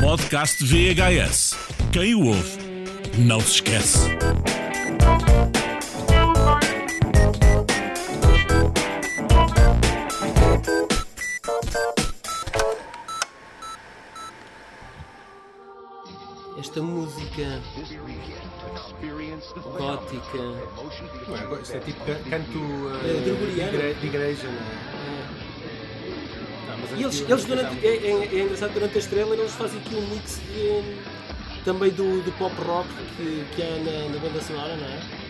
Podcast VHS. Quem o ouve, não se esquece. Esta música gótica. Não é, isto é tipo ca- canto uh, É, de, igre- de igreja, não é? Mas E eles, eles durante, é, é- é engraçado, durante a estrela eles fazem aqui um mix de, também do, do pop rock que, que há na, na banda sonora, não é?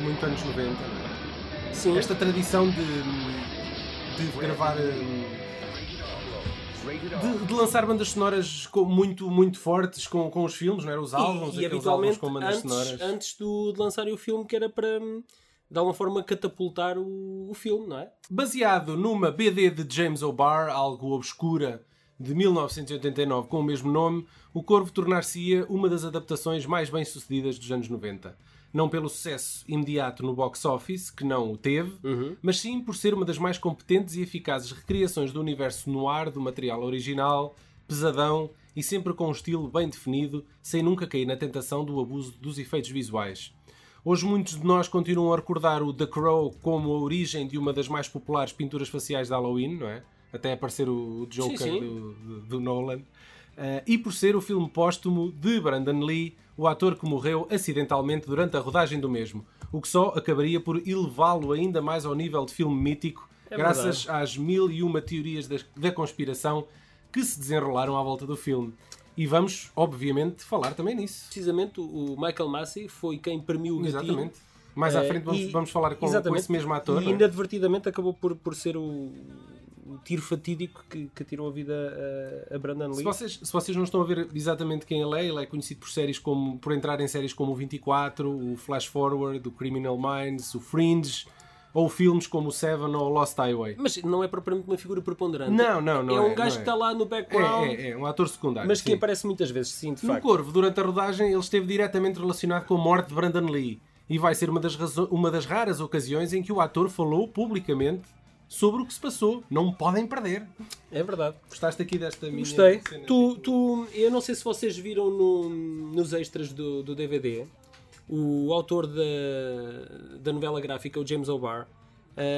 muito anos 90, não é? Sim. Esta tradição de, de gravar. hum, De, de lançar bandas sonoras muito, muito fortes com, com os filmes, não era? Os álbuns, e, e aqueles álbuns habitualmente com bandas antes, sonoras. antes do, de lançarem o filme que era para hum, de alguma forma catapultar o, o filme, não é? Baseado numa BD de James O'Barr, algo obscura, de 1989, com o mesmo nome, O Corvo tornar-se-ia uma das adaptações mais bem-sucedidas dos anos 90. Não pelo sucesso imediato no box office, que não o teve, mas sim por ser uma das mais competentes e eficazes recriações do universo noir do material original, pesadão e sempre com um estilo bem definido, sem nunca cair na tentação do abuso dos efeitos visuais. Hoje muitos de nós continuam a recordar o The Crow como a origem de uma das mais populares pinturas faciais de Halloween, não é? Até aparecer o Joker Sim, sim. Do, do- do Nolan. Eh, e por ser o filme póstumo de Brandon Lee, o ator que morreu acidentalmente durante a rodagem do mesmo, o que só acabaria por elevá-lo ainda mais ao nível de filme mítico, É graças às mil e uma teorias da, da conspiração que se desenrolaram à volta do filme. E vamos, obviamente, falar também nisso. Precisamente o Michael Massey foi quem premiu o gatilho. Exatamente. Mais à Eh, frente vamos, e- vamos falar com, com esse mesmo ator. E é? inadvertidamente acabou por, por ser o, o tiro fatídico que, que tirou a vida a, a Brandon Se Lee. vocês, se vocês não estão a ver exatamente quem ele é, ele é conhecido por séries como por entrar em séries como o 24, o Flash Forward, o Criminal Minds, o Fringe, ou filmes como o Seven ou Lost Highway. Mas não é propriamente uma figura preponderante. Não, não, não É é, um gajo não que é. está lá no background, É, é, é um ator secundário. mas que sim. aparece muitas vezes, sim, de No facto. Corvo, durante a rodagem, ele esteve diretamente relacionado com a morte de Brandon Lee. E vai ser uma das, uma das raras ocasiões em que o ator falou publicamente sobre o que se passou. Não podem perder. É verdade. Gostaste aqui desta minha Gostei. cena? Tu, tu, eu não sei se vocês viram no- nos extras do, do DVD, o autor da, da novela gráfica, o James O'Barr,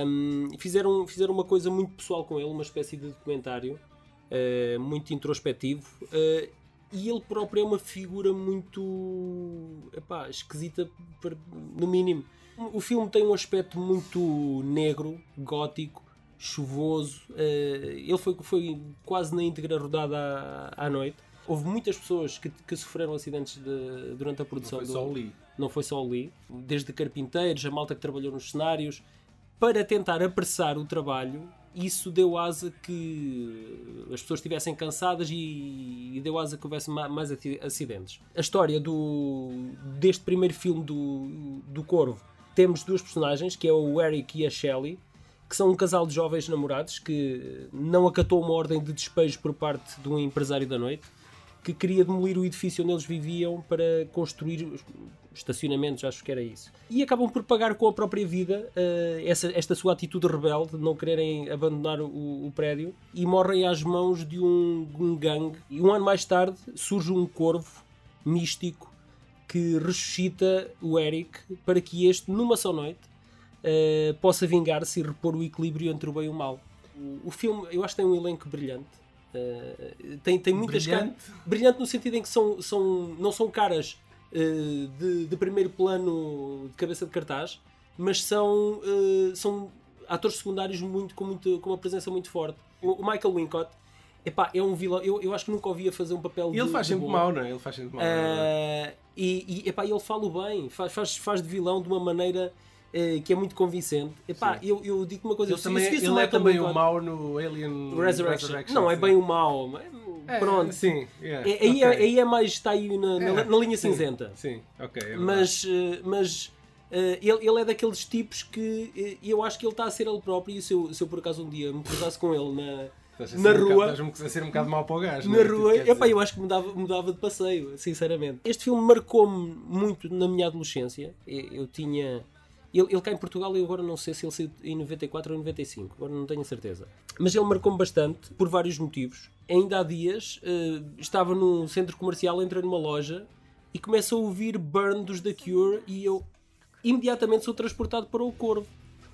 hum, fizeram, fizeram uma coisa muito pessoal com ele, uma espécie de documentário eh, muito introspectivo. eh, e ele próprio é uma figura muito epá, esquisita, no mínimo. O filme tem um aspecto muito negro, gótico, chuvoso. eh, ele foi, foi quase na íntegra rodada à, à noite. Houve muitas pessoas que, que sofreram acidentes de- durante a produção. Foi do- só o Lee. Não foi só Lee, desde carpinteiros, a malta que trabalhou nos cenários, para tentar apressar o trabalho. Isso deu asa que as pessoas estivessem cansadas e, e deu asa que houvesse ma- mais acidentes. A história do, deste primeiro filme do, do Corvo temos duas personagens, que é o Eric e a Shelley, que são um casal de jovens namorados que não acatou uma ordem de despejo por parte de um empresário da noite que queria demolir o edifício onde eles viviam para construir estacionamentos, acho que era isso. E acabam por pagar com a própria vida eh, essa, esta sua atitude rebelde de não quererem abandonar o, o prédio e morrem às mãos de um, um gangue. E um ano mais tarde surge um corvo místico que ressuscita o Eric para que este, numa só noite, eh, possa vingar-se e repor o equilíbrio entre o bem e o mal. O, o filme, eu acho que tem um elenco brilhante. Eh, tem, tem muitas Brilhante? caras. Brilhante no sentido em que são, são, não são caras de, de primeiro plano de cabeça de cartaz, mas são, eh, são atores secundários muito, com, muito, com uma presença muito forte. O, o Michael Wincott epá, é um vilão. Eu, eu acho que nunca ouvi a fazer um papel E ele de, faz de sempre bom. mal, não é? Ele faz sempre mal. não é? Ah, e, e epá, ele fala bem, faz, faz, faz de vilão de uma maneira eh, que é muito convincente. Epá, eu, eu digo uma coisa, Ele, se- também, se visse ele o é também o mau no Alien Resurrection. Não é bem o mau. É, Pronto. Sim, yeah, É- aí, é, ok. aí é mais, está aí na, na- É, na linha sim, cinzenta. Sim, ok. é verdade. Mas, eh, mas eh, ele, ele é daqueles tipos que eh, eu acho que ele está a ser ele próprio. E se eu, se eu por acaso um dia me cruzasse com ele na, Estás na um rua. Estás-me a ser um bocado mau para o gajo. na não é? Tipo, rua, epá, eu acho que mudava, mudava de passeio, sinceramente. Este filme marcou-me muito na minha adolescência. Eu, eu tinha. Ele, ele cá em Portugal, eu agora não sei se ele saiu em 94 ou em 95, agora não tenho a certeza. Mas ele marcou-me bastante por vários motivos. Ainda há dias, eh, estava num centro comercial, entrei numa loja e começo a ouvir Burn dos The Cure e eu imediatamente sou transportado para o Corvo.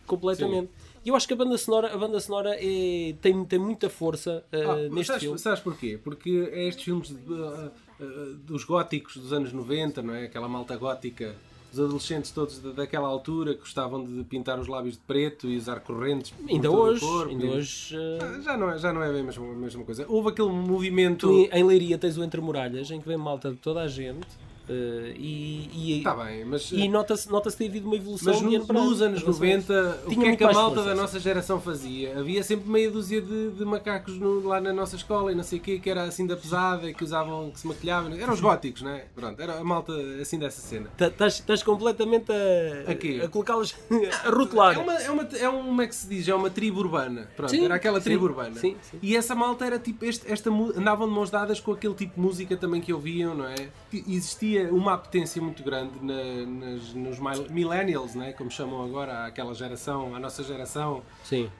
Completamente. E eu acho que a banda sonora, a banda sonora é, tem, tem muita força eh, Ah, neste sabes, filme. sabes porquê? Porque é estes filmes de, uh, uh, dos góticos dos anos 90, não é? Aquela malta gótica, os adolescentes todos da- daquela altura que gostavam de pintar os lábios de preto e usar correntes Ainda hoje, ainda e- hoje Ah, Já não, é, já não é bem a mesma, a mesma coisa. Houve aquele movimento. tu em, em Leiria tens o Entre Muralhas, em que vem malta de toda a gente eh, e, e, Está bem, mas. e nota-se nota ter havido uma evolução Mas no- para nos ano. anos em relação a isso. 90, o que é que a malta da sim. nossa geração fazia? Havia sempre meia dúzia de, de macacos no- lá na nossa escola e não sei o quê, que era assim da pesada, que usavam, que se maquilhavam. Eram os góticos, não é? Pronto, era a malta assim dessa cena. Tá- Estás completamente a, A colocá-los a rotular. É uma, é uma, é um, como é que se diz? É uma tribo urbana. Pronto, Sim, era aquela sim, tribo urbana. sim, sim. E essa malta era tipo, este, esta, andavam de mãos dadas com aquele tipo de música também que ouviam, não é? E Existia uma apetência muito grande na- nas, nos mil- millennials, né? como chamam agora, aquela geração, a nossa geração, Sim.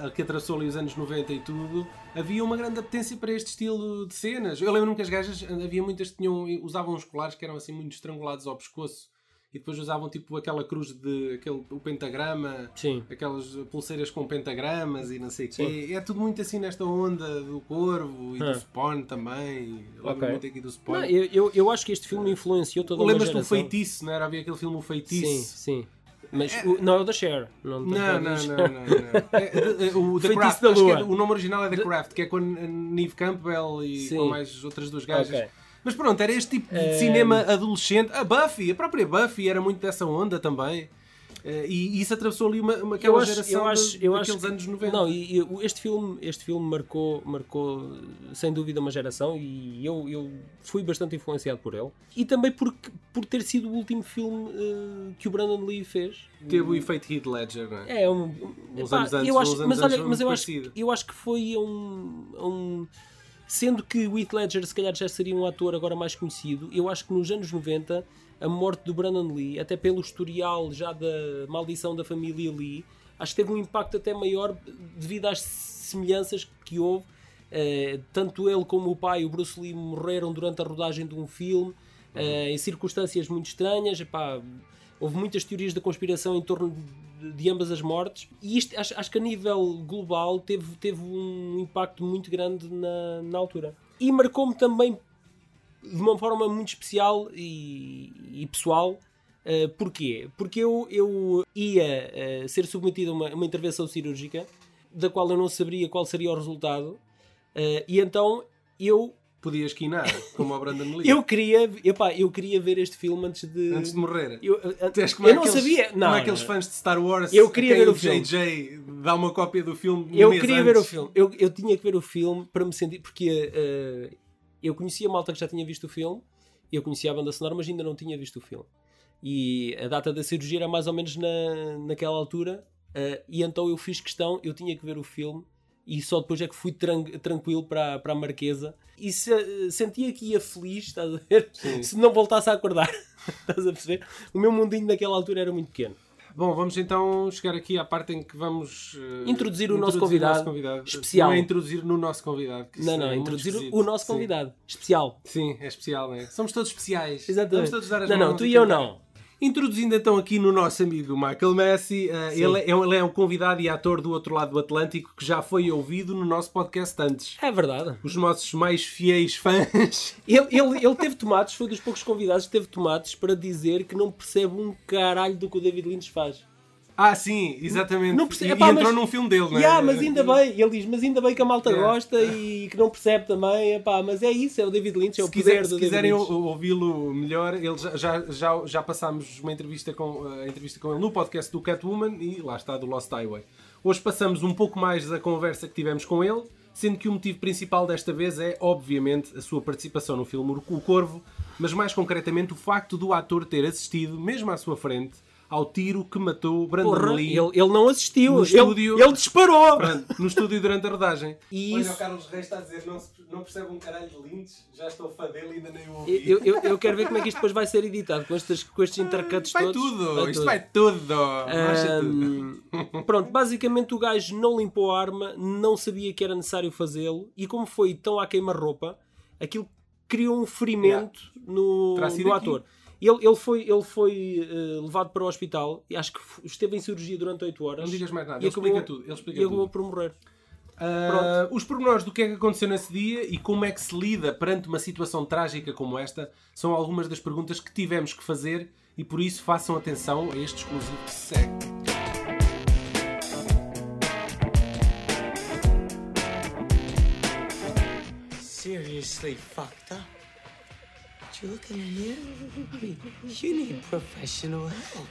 a que atravessou ali os anos 90 e tudo, havia uma grande apetência para este estilo de cenas. Eu lembro-me que as gajas, havia muitas que tinham, usavam uns colares que eram assim muito estrangulados ao pescoço e depois usavam tipo aquela cruz de aquele, o pentagrama, Sim. aquelas pulseiras com pentagramas e não sei o quê. É tudo muito assim nesta onda do corvo e Ah. do spawn também. Eu lembro Ok. muito aqui do spawn. Não, eu, eu, eu acho que este filme influenciou toda uma Lembras do feitiço, não era? Havia aquele filme O Feitiço. Sim, sim. Mas o- não é o da Cher. Não, Não, não, não, não, não. É, é, é, o The Craft, é- o nome original é The Craft, que é com a Neve Campbell e Sim. com mais outras duas gajas. Ok. Mas pronto, era este tipo de cinema adolescente. A Buffy, a própria Buffy era muito dessa onda também. Eh, E isso atravessou ali uma, uma aquela Eu acho, geração eu acho, eu daqueles acho anos 90. Não, e, e este filme, este filme marcou, marcou sem dúvida uma geração e eu, eu fui bastante influenciado por ele. E também porque, por ter sido o último filme eh, que o Brandon Lee fez. Teve o efeito Heath Ledger, não é? É um. Uns epá, anos antes, eu acho, uns anos mas antes olha, mas eu acho, eu acho que foi um, um. Sendo que o Heath Ledger se calhar já seria um ator agora mais conhecido, eu acho que nos anos 90 a morte do Brandon Lee, até pelo historial já da maldição da família Lee, acho que teve um impacto até maior devido às semelhanças que houve. Eh, tanto ele como o pai, o Bruce Lee, morreram durante a rodagem de um filme eh, em circunstâncias muito estranhas. Epá, houve muitas teorias da conspiração em torno de, ambas as mortes. E isto, acho, acho que a nível global teve, teve um impacto muito grande na, na altura. E marcou-me também de uma forma muito especial e, e pessoal. Uh, porquê? Porque eu, eu ia uh, ser submetido a uma, uma intervenção cirúrgica da qual eu não saberia qual seria o resultado. Uh, e então eu Podia esquinar, como o Brandon Lee. eu queria, epá, eu queria ver este filme antes de. Antes de morrer. Eu, és como eu não aqueles- sabia. Não, como aqueles não. fãs de Star Wars Eu queria ver o filme. JJ dá uma cópia do filme Eu queria antes. ver o filme. Eu, eu tinha que ver o filme para me sentir. Porque eh, eu conhecia a malta que já tinha visto o filme, eu conhecia a banda sonora, mas ainda não tinha visto o filme. E a data da cirurgia era mais ou menos na, naquela altura, eh, e então eu fiz questão, eu tinha que ver o filme. E só depois é que fui tran- tranquilo para, para a Marquesa e se- sentia que ia feliz, estás a ver? Sim. Se não voltasse a acordar, estás a perceber? O meu mundinho naquela altura era muito pequeno. Bom, vamos então chegar aqui à parte em que vamos eh, Introduzir o nosso convidado especial. Não é introduzir no nosso convidado. Não, não, é introduzir esquisito. o nosso Sim. convidado especial. Sim, é especial, não é? Somos todos especiais. Exatamente. Vamos todos dar as Não, não, mãos tu e eu não. Introduzindo então aqui no nosso amigo Michael Messi, Sim. ele, é, ele é um convidado e ator do outro lado do Atlântico que já foi ouvido no nosso podcast antes. É verdade. Os nossos mais fiéis fãs. Ele, ele, ele teve tomates, foi dos poucos convidados que teve tomates para dizer que não percebe um caralho do que o David Lynch faz. Ah, sim, exatamente. Não percebe- e, Epá, e entrou mas- num filme dele, não é? Yeah, mas ainda bem, ele diz, mas ainda bem que a malta Yeah. gosta e que não percebe também. Epá, mas é isso, é o David Lynch, é o Se, poder quiser- do se David quiserem ouvi-lo melhor, ele já, já, já, já passámos uma entrevista com, a entrevista com ele no podcast do Catwoman e lá está, do Lost Highway. Hoje passamos um pouco mais da conversa que tivemos com ele, sendo que o motivo principal desta vez é, obviamente, a sua participação no filme O Corvo, mas mais concretamente o facto do ator ter assistido, mesmo à sua frente, ao tiro que matou Brandon Porra, Lee ele, ele não assistiu. No ele, estúdio. ele disparou. Pronto, no estúdio durante a rodagem. E Olha, isso- o Carlos Reis está a dizer, não, não percebe um caralho de Lynch, já estou fã dele e ainda nem o ouvi. Eu, eu, eu quero ver como é que isto depois vai ser editado com estes, com estes intercuts vai todos. tudo, Vai isto tudo. vai tudo. Ahm, pronto, basicamente o gajo não limpou a arma, não sabia que era necessário fazê-lo e como foi tão à queima-roupa, aquilo criou um ferimento no, Terá sido no aqui. Ele, ele foi, ele foi eh, levado para o hospital e acho que esteve em cirurgia durante 8 horas. Não digas mais nada, ele acabou- explica tudo. Ele explica e acabou tudo. por morrer. Ah, os pormenores do que é que aconteceu nesse dia e como é que se lida perante uma situação trágica como esta são algumas das perguntas que tivemos que fazer e por isso façam atenção a este exclusivo que se segue. seriously fucked up. But you looking in here? I mean, you need professional help.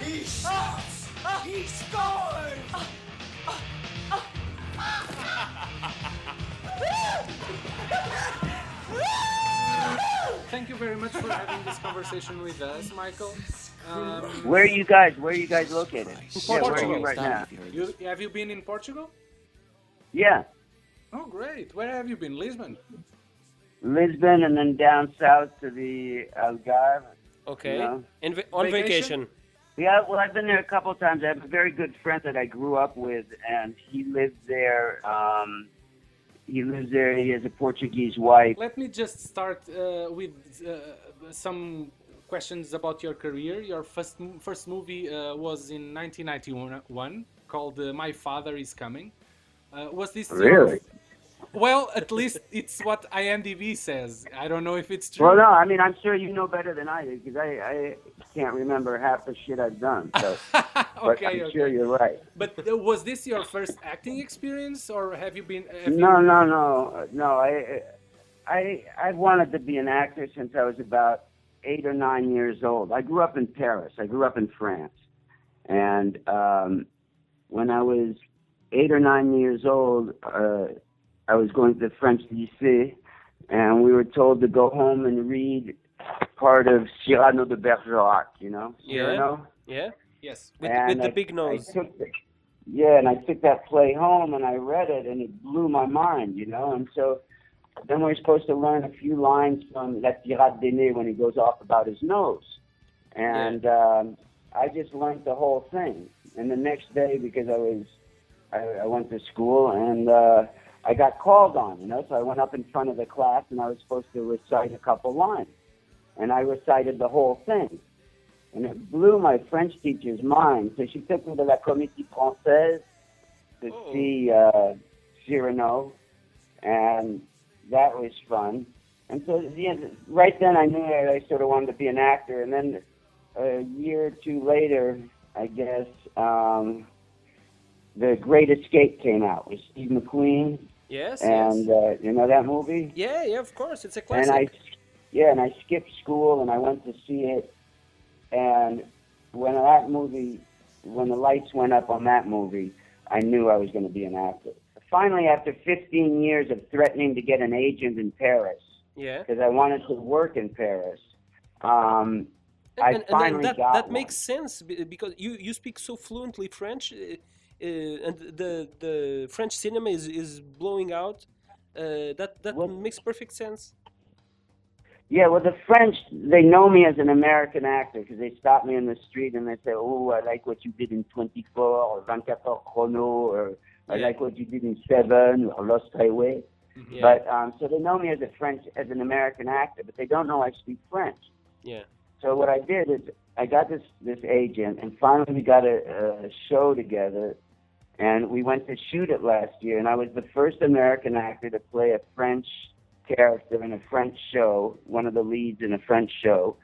He shoots! He scores! Thank you very much for having this conversation with us, Michael. Um, Where are you guys? Where are you guys located? Yeah, where are Portugal. you right now? you, have you been in Portugal? Yeah, Oh, great. Where have you been? Lisbon? Lisbon, and then down south to the Algarve. Ok. Yeah. In on Vacation? vacation. Yeah, well, I've been there a couple of times. I have a very good friend that I grew up with, and he lives there. Um, he lives there. He has a Portuguese wife. Let me just start uh, with uh, some questions about your career. Your first first movie uh, was in 1991 called uh, My Father Is Coming. Uh, was this your- Really? Well, at least it's what IMDb says. I don't know if it's true. Well, no, I mean, I'm sure you know better than I do because I, I can't remember half the shit I've done. So, but okay, I'm okay. sure you're right. But was this your first acting experience, or have you been? Have No, you... no, no, no. I, I, I've wanted to be an actor since I was about eight or nine years old. I grew up in Paris. I grew up in France, and um, when I was eight or nine years old, uh, I was going to the French lycée, and we were told to go home and read part of Cyrano de Bergerac. You know, Yeah. Cyrano. Yeah? Yes. With, And with the I- big nose. I took the, yeah, and I took that play home and I read it and it blew my mind, you know. And so then we're supposed to learn a few lines from La Tirade d'Aîné when he goes off about his nose. And um, I just learned the whole thing. And the next day, because I was, I, I went to school and uh, I got called on, you know. So I went up in front of the class and I was supposed to recite a couple lines. And I recited the whole thing and it blew my French teacher's mind. So she took me to La Comédie Française to Oh. see uh, Cyrano, and that was fun. And so, yeah, right then I knew that I sort of wanted to be an actor. And then a year or two later, I guess, um, The Great Escape came out with Steve McQueen, Yes, and yes. uh, you know that movie. Yeah, yeah, of course. It's a classic. and I, yeah, and I skipped school and I went to see it. And when that movie, when the lights went up on that movie, I knew I was going to be an actor. Finally, after 15 years of threatening to get an agent in Paris, yeah. because I wanted to work in Paris, um, I and, and finally that, got that one. makes sense because you, you speak so fluently French, uh, and the the French cinema is, is blowing out. Uh, that that What- makes perfect sense. Yeah, well, the French, they know me as an American actor because they stop me in the street and they say, oh, I like what you did in 24 or 24 Chrono or I Yeah. like what you did in Seven or Lost Highway. Yeah. But um, so they know me as a French, as an American actor, but they don't know I speak French. yeah. So what I did is I got this this agent, and finally we got a, a show together, and we went to shoot it last year. And I was the first American actor to play a French character in a French show, one of the leads in a French show,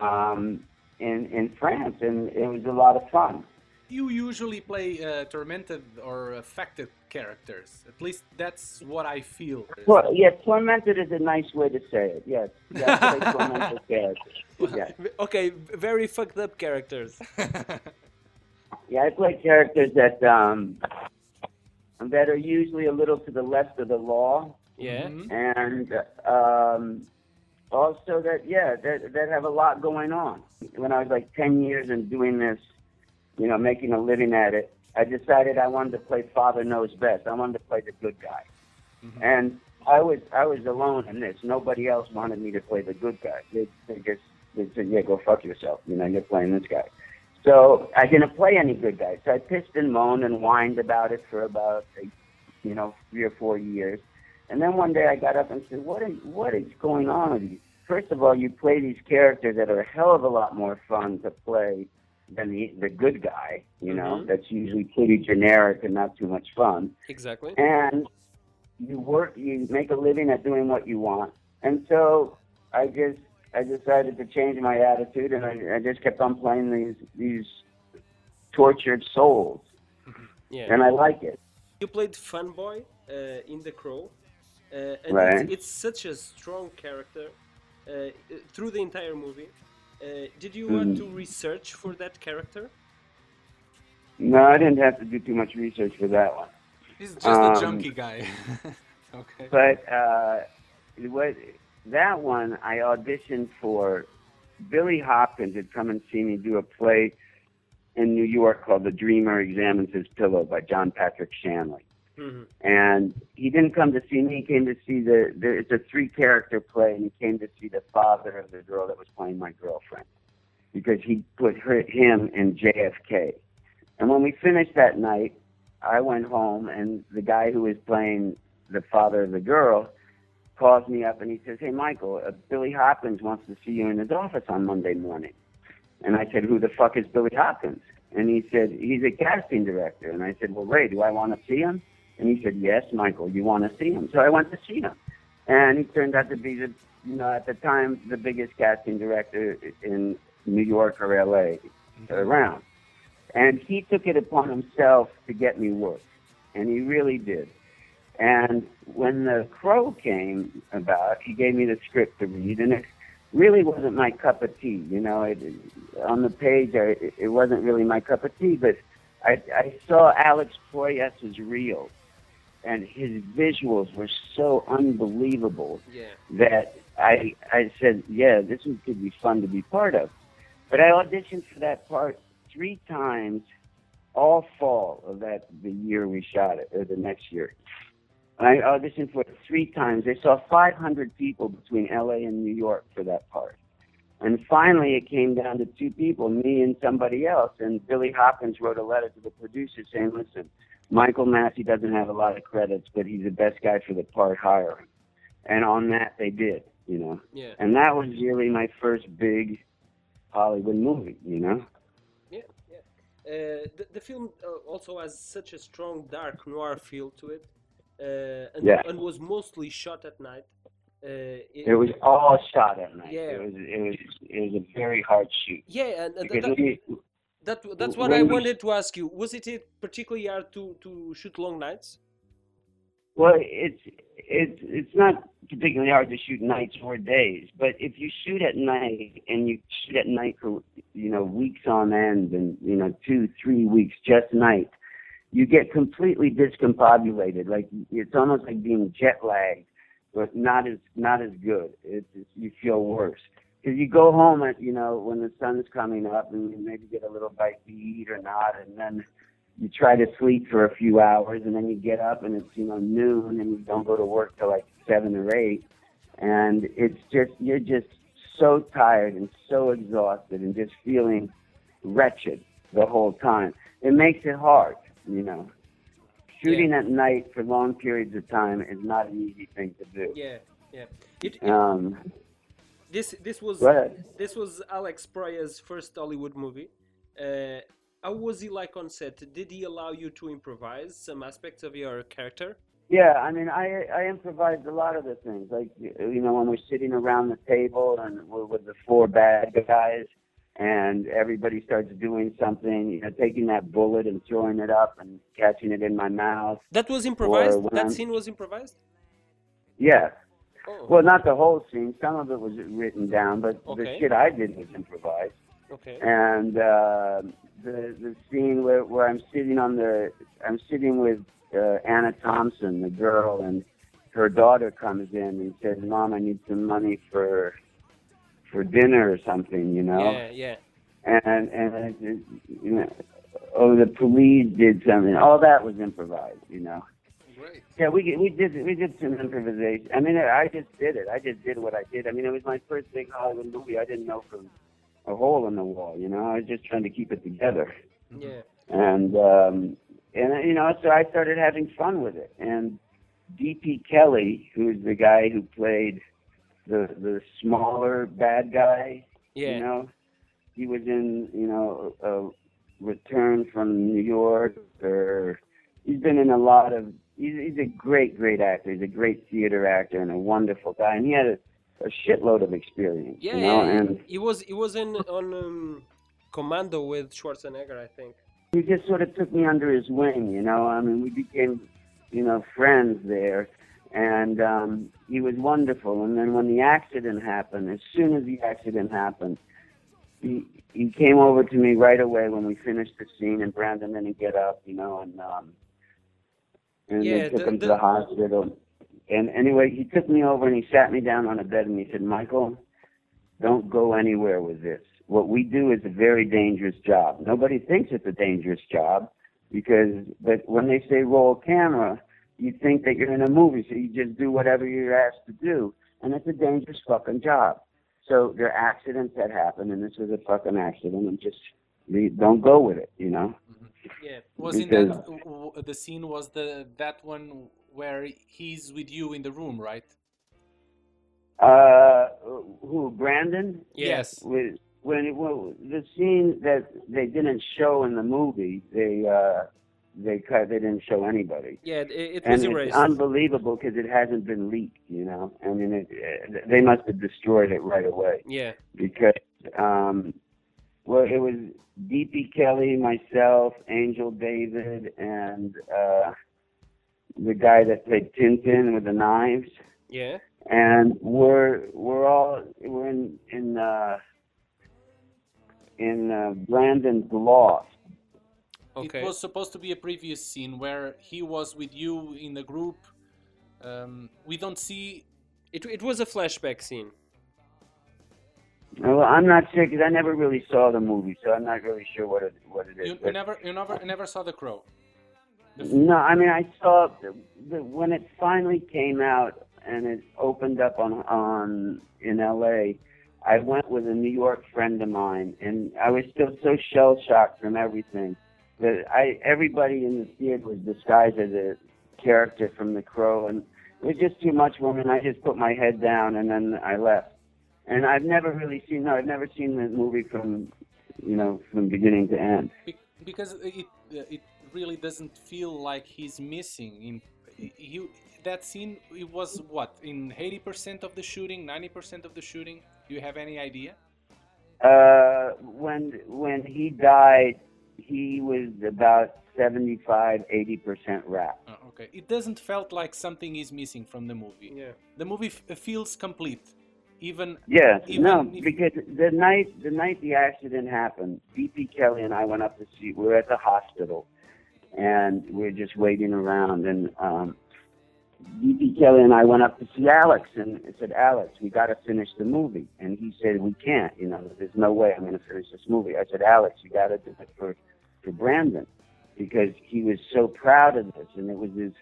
um, in in France, and it was a lot of fun. You usually play uh, tormented or affected characters. At least that's what I feel. Well, yeah, tormented is a nice way to say it. Yes, play tormented characters. Yeah. Okay, very fucked up characters. Yeah, I play characters that um, that are usually a little to the left of the law, Yeah. and um, also that yeah that that have a lot going on. When I was like ten years and doing this, you know, making a living at it, I decided I wanted to play Father Knows Best. I wanted to play the good guy, and I was I was alone in this. Nobody else wanted me to play the good guy. They, they just they said, yeah, go fuck yourself. You know, you're playing this guy. So I didn't play any good guys. So I pissed and moaned and whined about it for about, you know, three or four years. And then one day I got up and said, what is, what is going on with you? First of all, you play these characters that are a hell of a lot more fun to play than the, the good guy, you know, Mhm. that's usually pretty generic and not too much fun Exactly. and you work you make a living at doing what you want and so i just i decided to change my attitude and i, I just kept on playing these these tortured souls Yeah. and i like it You played Funboy uh, in The Crow, uh, and Right. it's, it's such a strong character uh, through the entire movie. Uh, did you want Mm-hmm. to research for that character? no i didn't have to do too much research for that one He's just a Um, junkie guy. okay. but uh what that one i auditioned for billy hopkins had come and seen me do a play in new york called the dreamer examines his pillow by john patrick shanley Mhm. and he didn't come to see me. He came to see the, the it's a three character play, and he came to see the father of the girl that was playing my girlfriend because he put her, him in JFK. And when we finished that night, I went home, and the guy who was playing the father of the girl calls me up and he says, "Hey, Michael, uh, Billy Hopkins wants to see you in his office on Monday morning." And I said, "Who the fuck is Billy Hopkins?" And he said, "He's a casting director." And I said, "Well, Ray, do I want to see him?" And he said, "Yes, Michael, you want to see him?" So I went to see him, and he turned out to be the, you know, at the time the biggest casting director in New York or L.A. around, and he took it upon himself to get me work, and he really did. And when the crow came about, he gave me the script to read, and it really wasn't my cup of tea. You know, it, on the page, I, it wasn't really my cup of tea, but I, I saw Alex Proyas' reel, and his visuals were so unbelievable Yeah. that I I said, yeah, this one could be fun to be part of. But I auditioned for that part three times, all fall of that the year we shot it, or the next year. I auditioned for it three times. They saw 500 people between LA and New York for that part. And finally, it came down to two people, me and somebody else. And Billy Hopkins wrote a letter to the producer saying, listen, Michael Massey doesn't have a lot of credits, but he's the best guy for the part, hire him. And on that, they did, you know. Yeah. And that was really my first big Hollywood movie, you know. Yeah, yeah. Uh, the, the film uh, also has such a strong dark noir feel to it, and, Yeah. and was mostly shot at night. Uh, it, It was all shot at night. Yeah. It was it was it was a very hard shoot yeah, and, and that, we, that, that's what I we- wanted to ask you. Was it it particularly hard to, to shoot long nights? well, it's it's it's not particularly hard to shoot nights or days, but if you shoot at night and you shoot at night for you know weeks on end and you know two three weeks just night, you get completely discombobulated. Like it's almost like being jet lagged, but not as not as good. It's, it's you feel worse. Because you go home at you know when the sun's coming up and you maybe get a little bite to eat or not, and then you try to sleep for a few hours, and then you get up and it's you know noon, and you don't go to work till like seven or eight, and it's just you're just so tired and so exhausted and just feeling wretched the whole time. It makes it hard, you know. Shooting at night for long periods of time is not an easy thing to do. Yeah, yeah. It, it- Um, this this was this was Alex Pryor's first Hollywood movie. Uh, how was he like on set? Did he allow you to improvise some aspects of your character? Yeah, I mean, I I improvised a lot of the things. Like you know, when we're sitting around the table and we're with the four bad guys, and everybody starts doing something, you know, taking that bullet and throwing it up and catching it in my mouth. That was improvised. That I'm- scene was improvised. Yeah. Oh, Well, not the whole scene. Some of it was written down, but the shit I did was improvised. okay. and uh, the the scene where where I'm sitting on the I'm sitting with uh, Anna Thompson, the girl, and her daughter comes in and says, "Mom, I need some money for for dinner or something, you know. Yeah, yeah. And and it, it, you know, oh, the police did something. All that was improvised, you know. Great. Yeah, we we did we did some improvisation. I mean, I just did it. I just did what I did. I mean, it was my first big Hollywood movie. I didn't know from a hole in the wall. You know, I was just trying to keep it together. Yeah. And um, and you know, so I started having fun with it. And D.P. Kelly, who's the guy who played the the smaller bad guy, Yeah. you know, he was in you know a Return from New York, or he's been in a lot of. He's, he's a great, great actor. He's a great theater actor and a wonderful guy. And he had a, a shitload of experience, Yeah, you know. yeah. And He was he was in on um, Commando with Schwarzenegger, I think. he just sort of took me under his wing, you know. I mean, we became, you know, friends there, and um, he was wonderful. And then when the accident happened, as soon as the accident happened, he he came over to me right away when we finished the scene, and Brandon didn't get up, you know, and um, and Yeah, they took the- him to the- the hospital. And anyway, he took me over and he sat me down on a bed and he said, Michael, don't go anywhere with this. What we do is a very dangerous job. Nobody thinks it's a dangerous job because, but when they say roll camera, you think that you're in a movie, so you just do whatever you're asked to do, and it's a dangerous fucking job. So there are accidents that happen, and this was a fucking accident, and just don't go with it, you know. Yeah. Was in Because- that w- w- the scene was the that one where he's with you in the room, right? Uh, who? Brandon? Yes. With when it, well, the scene that they didn't show in the movie, they uh, they cut. They didn't show anybody. Yeah, it, it and was it's erased. unbelievable because it hasn't been leaked. You know, I mean, it, uh, they must have destroyed it right away yeah. because, um, well, it was D.P. Kelly, myself, Angel David, and uh, the guy that played Tintin with the knives, Yeah. and we're we're all we're in in uh, in uh, Brandon's loft. Okay. It was supposed to be a previous scene where he was with you in the group. Um, we don't see. It, it was a flashback scene. Well, I'm not sure because I never really saw the movie, so I'm not really sure what it what it is. You, you never, you never, you never saw the crow. The No, I mean I saw the, the, when it finally came out and it opened up on on in L.A. I went with a New York friend of mine, and I was still so shell shocked from everything that I everybody in the theater was disguised as a character from The Crow, and it was just too much for me. And I just put my head down, and then I left. And I've never really seen no, I've never seen the movie from you know from beginning to end. be- because it it really doesn't feel like he's missing. In you, that scene, it was what in eighty percent of the shooting, ninety percent of the shooting. Do you have any idea? Uh, when when he died, he was about 75, 80 percent wrapped. Oh, okay, it doesn't felt like something is missing from the movie. Yeah. The movie f- feels complete, even Yeah, Even no, if- because the night the night the accident happened, D.P. Kelly and I went up to see. We were at the hospital, and we are just waiting around. And um, D.P. Kelly and I went up to see Alex, and I said, "Alex, we got to finish the movie." And he said, "We can't. You know, there's no way I'm going to finish this movie." I said, "Alex, you got to do it for for Brandon, because he was so proud of this, and it was his."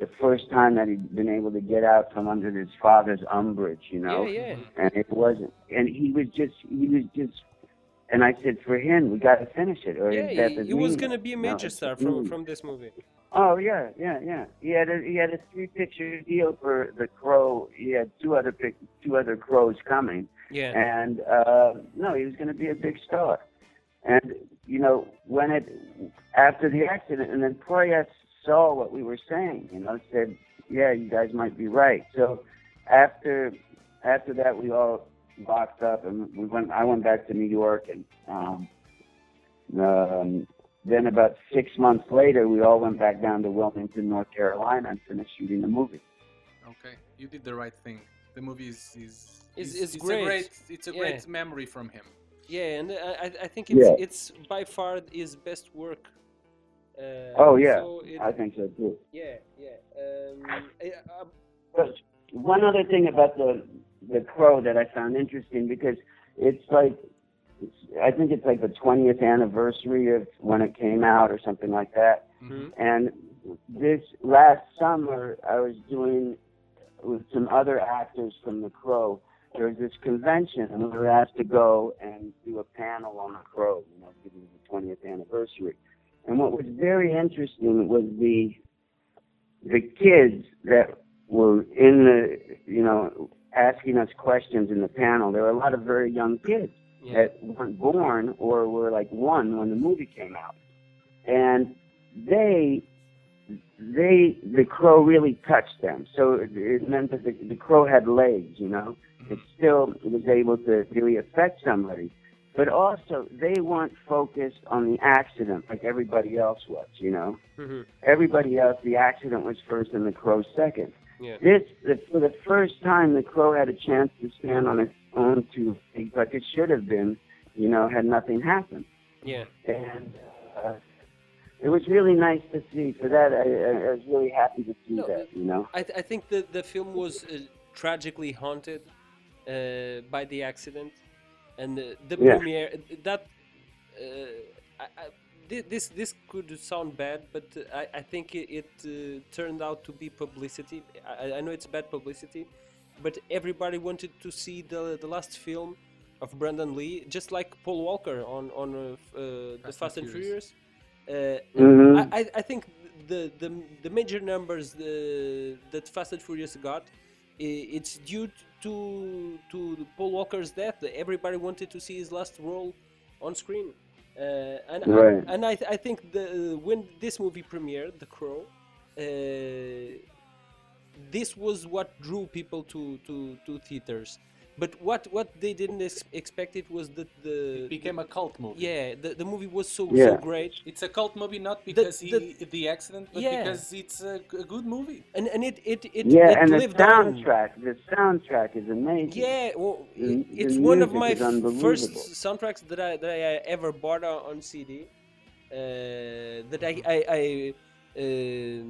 The first time that he'd been able to get out from under his father's umbrage, you know Yeah, yeah. and it wasn't. And he was just, he was just. And I said, for him, we got to finish it, or Yeah, death he, he was gonna be a major it's star from from this movie. Oh yeah, yeah, yeah. He had a he had a three picture deal for the Crow. He had two other pic, two other Crows coming, Yeah. and uh, no, he was going to be a big star. And you know, when it after the accident, and then Proyas saw what we were saying, you know, said, "Yeah, you guys might be right." So after after that, we all boxed up, and we went. I went back to New York, and um, um, then about six months later, we all went back down to Wilmington, North Carolina, and finished shooting the movie. Okay, you did the right thing. The movie is is Is- is- is it's great. A great it's a Yeah. great memory from him. Yeah, and I, I- think it's Yeah. it's by far his best work. Uh, Oh yeah, so it- I think so too. yeah, yeah. Um, I, I, one other thing about the the Crow that I found interesting because it's like it's, I think it's like the 20th anniversary of when it came out or something like that. And this last summer, I was doing with some other actors from The Crow. There was this convention, and we were asked to go and do a panel on The Crow, you know, because it was the 20th anniversary. And what was very interesting was the the kids that were in the, you know, asking us questions in the panel. There were a lot of very young kids Yeah. that weren't born or were like one when the movie came out, and they they the crow really touched them. So it, it meant that the, the crow had legs, you know. It still was able to really affect somebody, but also they weren't focused on the accident like everybody else was, you know. Mhm. Everybody else, the accident was first and the crow second. Yeah. This, the, for the first time, the crow had a chance to stand on its own two feet, like it should have been, you know, had nothing happened Yeah. and uh, it was really nice to see. For that, I, I was really happy to see No, that. You know. I, th- I think the, the film was uh, tragically haunted by the accident, and uh, the Yeah. premiere that uh, I, I, this this could sound bad, but uh, I, I think it, it uh, turned out to be publicity. I, I know it's bad publicity, but everybody wanted to see the the last film of Brandon Lee, just like Paul Walker on on uh, f- uh, the Fast and Furious. Uh, Mhm. I, I- I think the, the the major numbers the, that Fast and Furious got, it's due to to Paul Walker's death. Everybody wanted to see his last role on screen, uh, and Right. and I, I think the when this movie premiered, The Crow, uh, this was what drew people to, to, to theaters. But what, what they didn't ex- expect it was that the It became a cult movie. yeah the, the movie was so Yeah. so great It's a cult movie not because the- he the accident, but Yeah. because it's a good movie. and and it it it, Yeah, it and the lived on. soundtrack. The soundtrack is amazing. Yeah, well, The- i- the it's one of my first soundtracks that I that I ever bought on, on CD. Uh, that I I, I um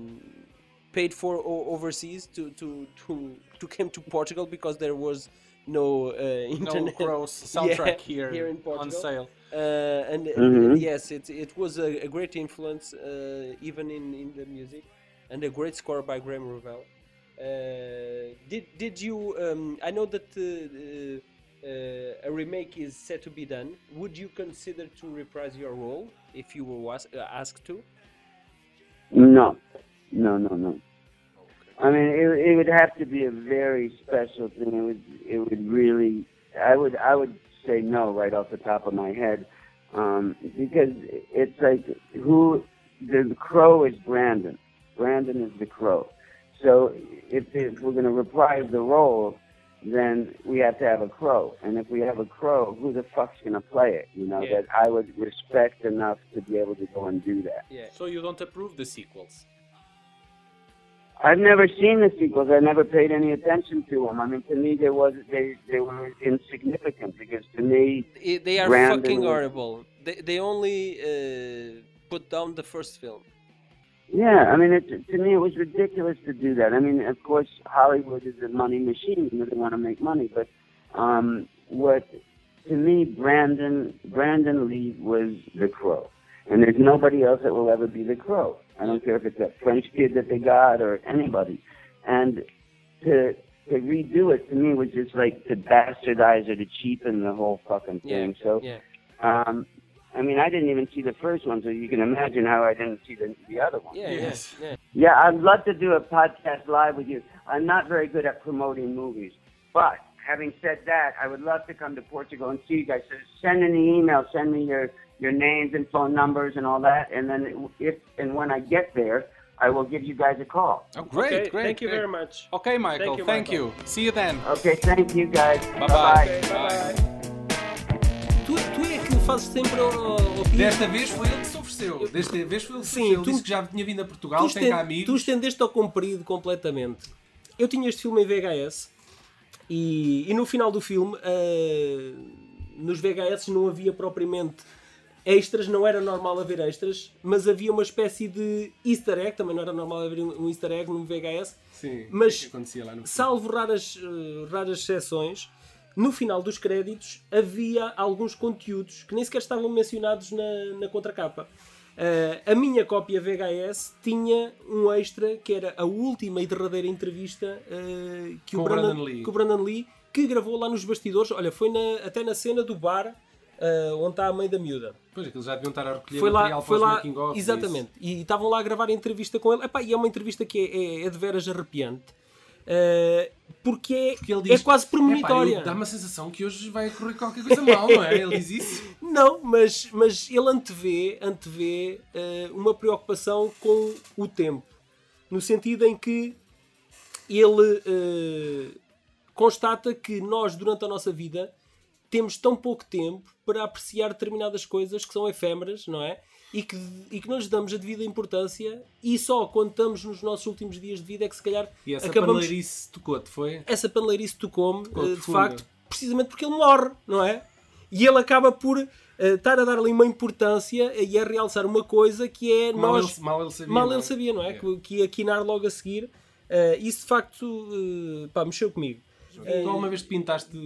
paid for overseas to to to to come to Portugal because there was no uh, No internet. Crows soundtrack Yeah, here, here in on Portugal. sale. Uh, and uh, Mhm. yes, it it was a, a great influence uh, even in, in the music, and a great score by Graham Revell. Uh, did did you? Um, I know that uh, uh, uh, a remake is set to be done. Would you consider to reprise your role if you were was, uh, asked to? No, no, no, no. I mean, it, it would have to be a very special thing. It would, it would really. I would, I would say no right off the top of my head, um, because it's like who the, the crow is Brandon. Brandon is the crow. So if, if we're going to reprise the role, then we have to have a crow. And if we have a crow, who the fuck's going to play it? You know, Yeah. that I would respect enough to be able to go and do that. Yeah. So you don't approve the sequels? I've never seen the sequels. I never paid any attention to them. I mean, to me, there was they they were insignificant because to me, I- They are Brandon fucking horrible. They they only uh, put down the first film. yeah, I mean, it, to me, it was ridiculous to do that. I mean, of course, Hollywood is a money machine and they want to make money, but um, what to me, Brandon Brandon Lee was the Crow, and there's nobody else that will ever be the Crow. I don't care if it's that French kid that they got or anybody, and to to redo it to me was just like to bastardize or to cheapen the whole fucking Yeah. thing. So, Yeah. um, I mean, I didn't even see the first one, so you can imagine how I didn't see the the other one. Yeah. Yes. Yeah. yeah. Yeah, I'd love to do a podcast live with you. I'm not very good at promoting movies, but having said that, I would love to come to Portugal and see you guys. So send me an email, send me your your names and phone numbers and all that, and then if and when I get there, I will give you guys a call. Oh, great, Okay, great. Thank you very much. Okay, Michael. you, Thank Michael. you. See you then. Okay, thank you guys. Bye Bye-bye. bye. Tu, tu é que fazes sempre o, o pedido. Desta vez foi ele que se ofereceu. Desta vez foi ele que se Sim, ofereceu. Ele tu- disse que já tinha vindo a Portugal, tu, tem cá tu amigos. estendeste ao comprido completamente. Eu tinha este filme em VHS e, e no final do filme, ah, nos VHS não havia propriamente extras, não era normal haver extras, mas havia uma espécie de easter egg, também não era normal haver um easter egg num VHS, Sim, Mas- no salvo raras, eh, raras exceções, no final dos créditos havia alguns conteúdos que nem sequer estavam mencionados na, na contracapa. Eh, a minha cópia VHS tinha um extra que era a última e derradeira entrevista eh, que, o Brandon, Brandon Lee. que o Brandon Lee que gravou lá nos bastidores. Olha, foi na- até na cena do bar eh, onde está a mãe da miúda Pois, aqueles já deviam estar a recolher foi lá, foi lá making of, exatamente, e estavam lá a gravar a entrevista com ele. Epá, e é uma entrevista que é, é, é de veras arrepiante, eh, porque, é, Porque é diz, quase "Epá, premonitória. Dá-me a sensação que hoje vai correr qualquer coisa mal, não é? Ele diz isso. Não, mas, mas ele antevê, antevê eh, uma preocupação com o tempo, no sentido em que ele eh, constata que nós, durante a nossa vida, temos tão pouco tempo para apreciar determinadas coisas que são efêmeras, não é? E que, e que não lhes damos a devida importância e só quando estamos nos nossos últimos dias de vida é que se calhar E essa acabamos... paneleirice tocou-te, foi? Essa paneleirice tocou-me, Tocou eh, de profunda. facto, precisamente porque ele morre, não é? E ele acaba por eh, estar a dar ali uma importância e a realçar uma coisa que é Mal nós... ele, mal ele sabia. Mal não é? ele sabia, não é? É. Que, que ia quinar logo a seguir. Eh, isso de facto eh, pá, mexeu comigo. Tu alguma vez te pintaste.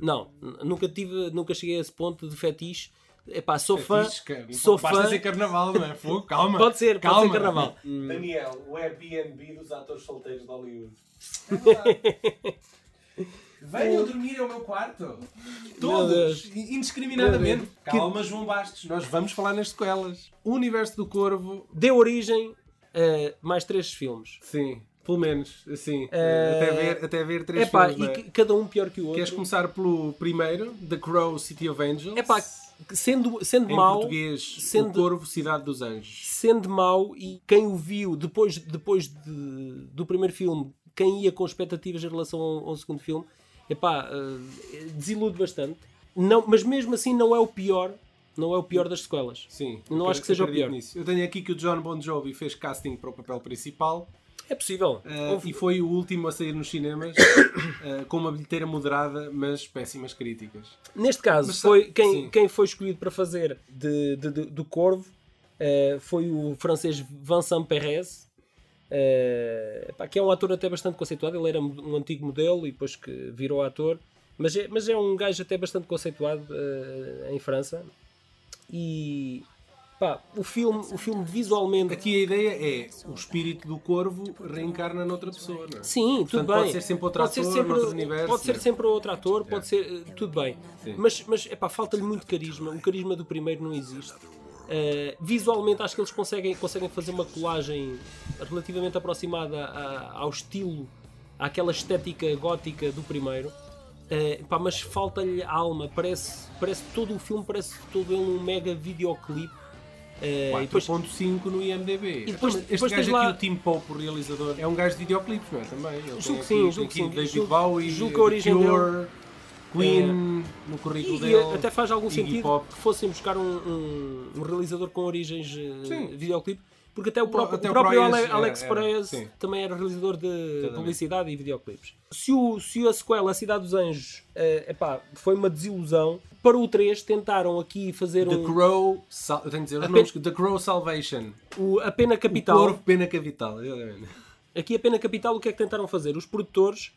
Não, nunca tive, nunca cheguei a esse ponto de fetiche. Epá, sou fã. Sou Basta fã. ser carnaval, não é? Fogo, calma. Pode ser, pode calma. ser carnaval. Daniel, o Airbnb dos atores solteiros de Hollywood. Venham dormir ao meu quarto. Todos, indiscriminadamente. Calma, João Bastos. Nós vamos falar nas sequelas. O Universo do Corvo, Deu origem a mais três filmes. sim, pelo menos, assim, Eh, até, ver, até ver três Epá, filmes. é? e que- cada um pior que o outro. Queres começar pelo primeiro, The Crow, City of Angels? Epá, sendo, sendo em mau, português, sendo- O Corvo, Cidade dos Anjos. sendo mau e quem o viu depois, depois de- do primeiro filme, quem ia com expectativas em relação ao, ao segundo filme, epá, eh, desilude bastante. Não, mas mesmo assim não é o pior, não é o pior das sequelas. Sim, Não acho que seja o pior. nisso. Eu tenho aqui que o John Bon Jovi fez casting para o papel principal É possível. Houve- e foi o último a sair nos cinemas eh, com uma bilheteira moderada, mas péssimas críticas. Neste caso, Mas foi quem, sim. quem foi escolhido para fazer de, de- de- do Corvo eh, foi o francês Vincent Perez, pá, que é um ator até bastante conceituado. Ele era um antigo modelo e depois que virou ator, mas é, mas é um gajo até bastante conceituado em França. E pá, o filme, o filme visualmente. Aqui a ideia é o espírito do corvo reencarna noutra pessoa, não é? Sim, Portanto, tudo bem. pode ser sempre outro Pode ser ator, sempre- noutro universo, Pode ser né? sempre outro ator, pode ser. eh, Tudo bem. Sim. Mas, mas epá, falta-lhe muito carisma. O carisma do primeiro não existe. Eh, visualmente, acho que eles conseguem, conseguem fazer uma colagem relativamente aproximada a- ao estilo, àquela estética gótica do primeiro. Eh, pá, mas falta-lhe alma. Parece, parece todo o filme, parece todo ele um mega videoclipe. Depois- 4.5 no IMDB. E depois- Então, este depois gajo aqui, lá- o Tim Pope, o realizador, é um gajo de videoclipes, não é? Também. Ele Julgo que sim, julgo que sim. David Julgo- Bowie, julgo que a origem Cure, Queen, no currículo E, dele. e até faz algum Iggy sentido Pop. que fossem buscar um, um- um realizador com origens eh, Sim. videoclipe, porque até o próprio, até o próprio era- Alex era, Proyas sim. também era realizador de Exatamente. publicidade e videoclipes. Se, o, se a sequela A Cidade dos Anjos eh, epá, foi uma desilusão, para o 3 tentaram aqui fazer The um, Crow, Sal- eu tenho que dizer os A nomes, The Crow Salvation, o- a Pena o Capital. Corvo Pena Capital. exatamente. Aqui a Pena Capital, o que é que tentaram fazer? Os produtores,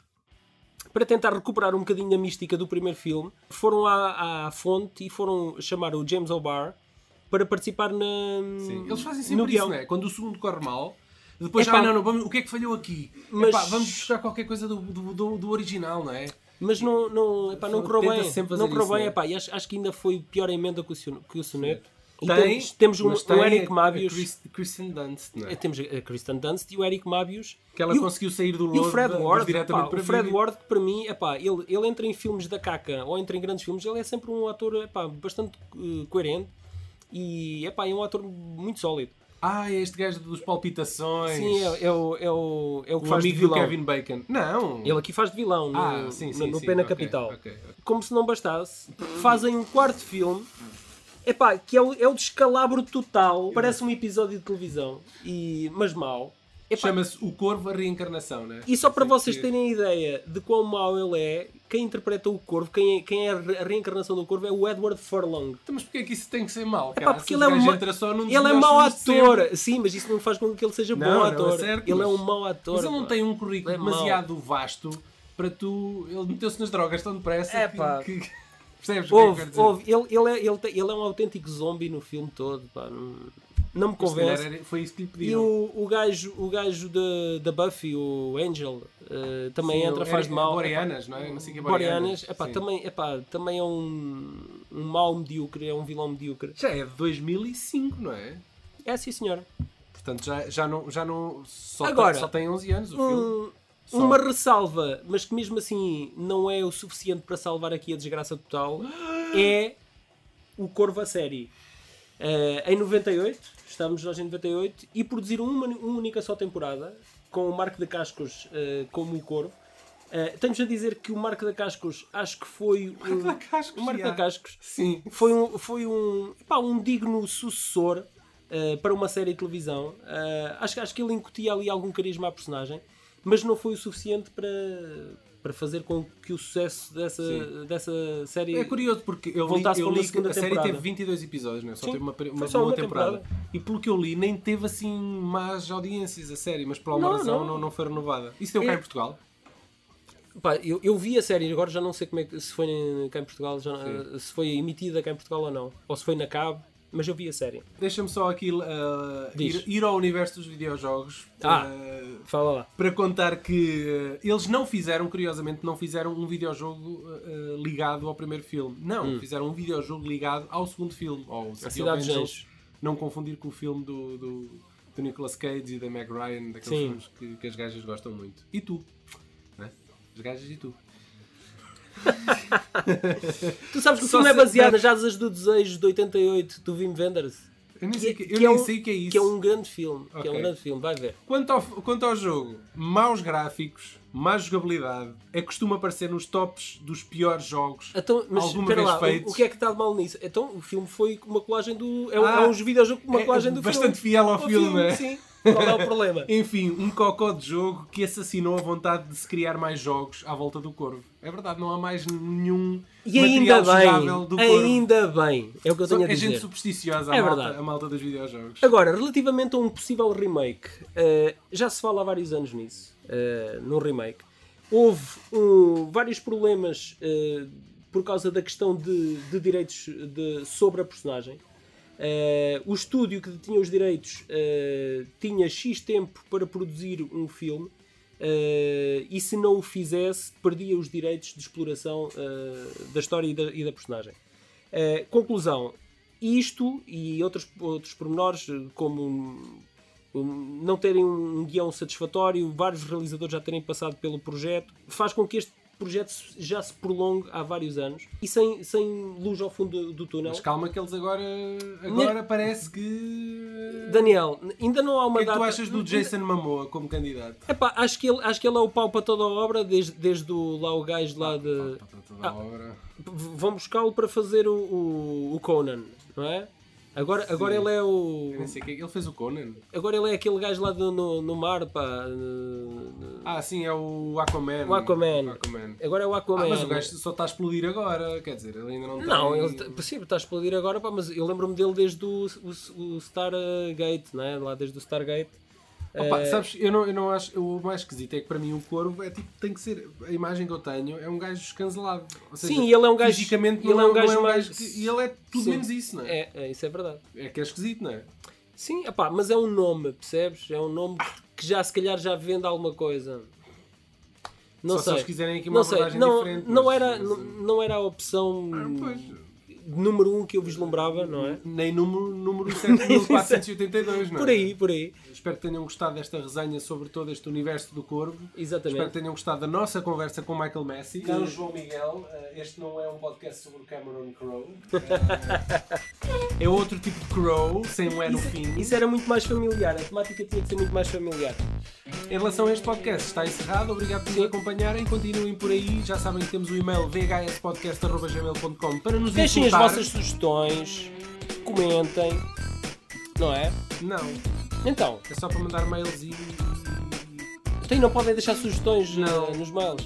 para tentar recuperar um bocadinho da mística do primeiro filme, foram à, à fonte e foram chamar o James O'Barr para participar na, Sim. Eles fazem no sempre isso, guião. não é? Quando o segundo corre mal, depois, Epá, ah, não, não, vamos, o que é que falhou aqui? mas- Epá, vamos buscar qualquer coisa do, do, do- do original, não é? Mas não, não, epá, não correu bem. Não correu bem, não é? epá, e acho, acho que ainda foi pior emenda que o, que o soneto. Tem, temos, temos um, tem Eric a- Mabius. Chris- Kristen Dunst, não é? eh, Temos a Kristen Dunst e o Eric Mabius. Que ela o- conseguiu sair do E o lodo Fred da- Ward, diretamente pá, para o Fred vídeo. Ward, que para mim, epá, ele, ele entra em filmes da caca ou entra em grandes filmes, ele é sempre um ator epá, bastante eh, coerente e epá, é um ator muito sólido. Ah, é este gajo dos palpitações. Sim, é, é o, é, o, é o que o faz de amigo do vilão. Kevin Bacon. Não. Ele aqui faz de vilão no, Ah, sim, no- sim, no sim, Pena ok, Capital. ok, ok. Como se não bastasse, fazem um quarto filme epá, que é o, é o descalabro total. Parece um episódio de televisão, e, mas mau. Chama-se O Corvo, a Reencarnação, né? E só para Sei vocês que- terem ideia de quão mau ele é, quem interpreta o corvo, quem é, quem é a reencarnação do corvo é o Edward Furlong. Então, mas porquê é que isso tem que ser mau? Epá, porque ele é, um ele é mau ator. Sim, mas isso não faz com que ele seja Não, bom não, ator. é certo, ele é mas- um mau ator. Mas ele não pá. tem um currículo é mau. demasiado vasto para tu. Ele meteu-se nas drogas tão depressa É, que-. Percebes o que é que eu Houve, quero dizer? houve. Ele, ele, é, ele, ele é um autêntico zombie no filme todo. Pá. Não, não me convence. era- Foi isso que lhe E pediram. o, o gajo, o gajo da, da Buffy, o Angel, eh, também Sim, entra, faz era- mal. Boreanas, não é? Não sei que é Boreanas, epá, também, epá, também é um, um mau medíocre, é um vilão medíocre. Já é de 2005, não é? É sim, senhora. Portanto, já, já não. Já não só, Agora, tem, só tem 11 anos o filme. Um- Só. uma ressalva, mas que mesmo assim não é o suficiente para salvar aqui a desgraça total, é o Corvo a série. Eh, em 98, estávamos nós em 98, e produziram uma, uma única só temporada, com o Marco de Cascos eh, como o Corvo. Eh, Tenho-vos a dizer que o Marco da Cascos acho que foi um, da Cascos, o Marco da Cascos Sim. foi um, foi um, pá, um digno sucessor eh, para uma série de televisão. Eh, acho, acho que ele incutia ali algum carisma à personagem, mas não foi o suficiente para, para fazer com que o sucesso dessa, Sim. dessa série. É curioso porque eu li, Voltasse eu li que a série temporada. teve 22 episódios, não é? Só Sim, teve uma, uma só boa uma temporada. temporada. E pelo que eu li, nem teve assim más audiências a série, mas por alguma Não, razão não. não. Não, foi renovada. Isso deu cá É- em Portugal? Pá, eu, eu vi a série, agora já não sei como é que, se foi cá em Portugal, já, se foi emitida cá em Portugal ou não, ou se foi na cabo, mas eu vi a série. Deixa-me só aqui uh, ir, ir ao universo dos videojogos Ah. uh, Fala lá. para contar que uh, eles não fizeram, curiosamente, não fizeram um videojogo uh, uh, ligado ao primeiro filme. Não, fizeram um videojogo ligado ao segundo filme, ao Hum. Cidade dos. Anjos. Não confundir com o filme do, do, do Nicolas Cage e da Meg Ryan, daqueles Sim. filmes que, que as gajas gostam muito. E tu, né? As gajas e tu. Tu sabes que o filme é se- baseado nas Asas do Desejo de 88 do Wim Wenders? Eu nem sei, que, eu que nem é um- sei o que é isso. Que é um grande filme. Que é um grande filme, vai ver. Quanto ao, quanto ao jogo, maus gráficos, má jogabilidade, é costuma aparecer nos tops dos piores jogos Então, mas alguma vez lá, o, feitos. o que é que está de mal nisso? Então, o filme foi uma colagem do. É, Ah, é uns videojogos com uma é colagem do bastante filme. fiel ao Ao filme, é? Sim. Qual é o problema? Enfim, um cocó de jogo que assassinou a vontade de se criar mais jogos à volta do Corvo. É verdade, não há mais nenhum E ainda bem, do Corvo. ainda bem. É o que eu tenho a é gente dizer. supersticiosa, a, É malta, verdade. a malta dos videojogos. Agora, relativamente a um possível remake, eh, já se fala há vários anos nisso, uh, no remake. Houve um, vários problemas eh, por causa da questão de, de direitos de- sobre a personagem. Eh, o estúdio que tinha os direitos eh, tinha X tempo para produzir um filme eh, e se não o fizesse perdia os direitos de exploração da história e da, e da personagem. Conclusão, isto e outros, outros pormenores, como não terem um guião satisfatório, vários realizadores já terem passado pelo projeto, faz com que este projeto já se prolongue há vários anos e sem, sem luz ao fundo do, do túnel. Mas calma que eles agora, agora parece que... Daniel, ainda não há O uma que é que data. tu achas do Jason Momoa como candidato? Epá, acho, que ele, acho que ele é o pau para toda a obra, desde, desde o, lá o gajo lá de. Para toda a obra. V- Vão buscá-lo para fazer o, o, o Conan, não é? Agora, agora ele é o. Eu nem sei é. Ele fez o Conan. Agora ele é aquele gajo lá do- no, no mar, pá. eh, Ah, sim, é o Aquaman. O Aquaman. Aquaman. Agora é o Aquaman. Ah, mas o gajo só está a explodir agora, quer dizer, ele ainda não está. Não, ele tá- sim, está a explodir agora, pá, mas eu lembro-me dele desde o, o, o Stargate, não é? Lá desde o Stargate. Opa, Eh, sabes, eu não, eu não acho. O mais esquisito é que para mim o corvo é tipo, tem que ser. A imagem que eu tenho é um gajo escancelado. Seja, Sim, ele é um gajo- Fisicamente ele é um não gajo um mais- que- E ele é tudo Sim. menos isso, não é? é, é, isso é verdade. É que é esquisito, não é? Sim, epá, mas é um nome, percebes? É um nome que já se calhar já vende alguma coisa. Não Só se sei. eles quiserem aqui uma não sei. Não, diferente, não, mas- era, mas- não, não era a opção Pois. Número um que eu vislumbrava, não é? Nem número, número 7482, não é? Por aí, por aí. Espero que tenham gostado desta resenha sobre todo este universo do Corvo. Espero Exatamente. que tenham gostado da nossa conversa com Michael Messi. Caro João Miguel, este não é um podcast sobre Cameron Crowe. é outro tipo de Crow, sem um E no fim. Isso era muito mais familiar, a temática tinha que ser muito mais familiar. Em relação a este podcast, está encerrado. Obrigado por nos acompanharem. Continuem por aí. Já sabem que temos o e-mail vhspodcast.gmail.com para nos Deixem as vossas sugestões, comentem, não é? Não, Então, é só para mandar mails e Então, e não podem deixar sugestões Não. eh, nos mails.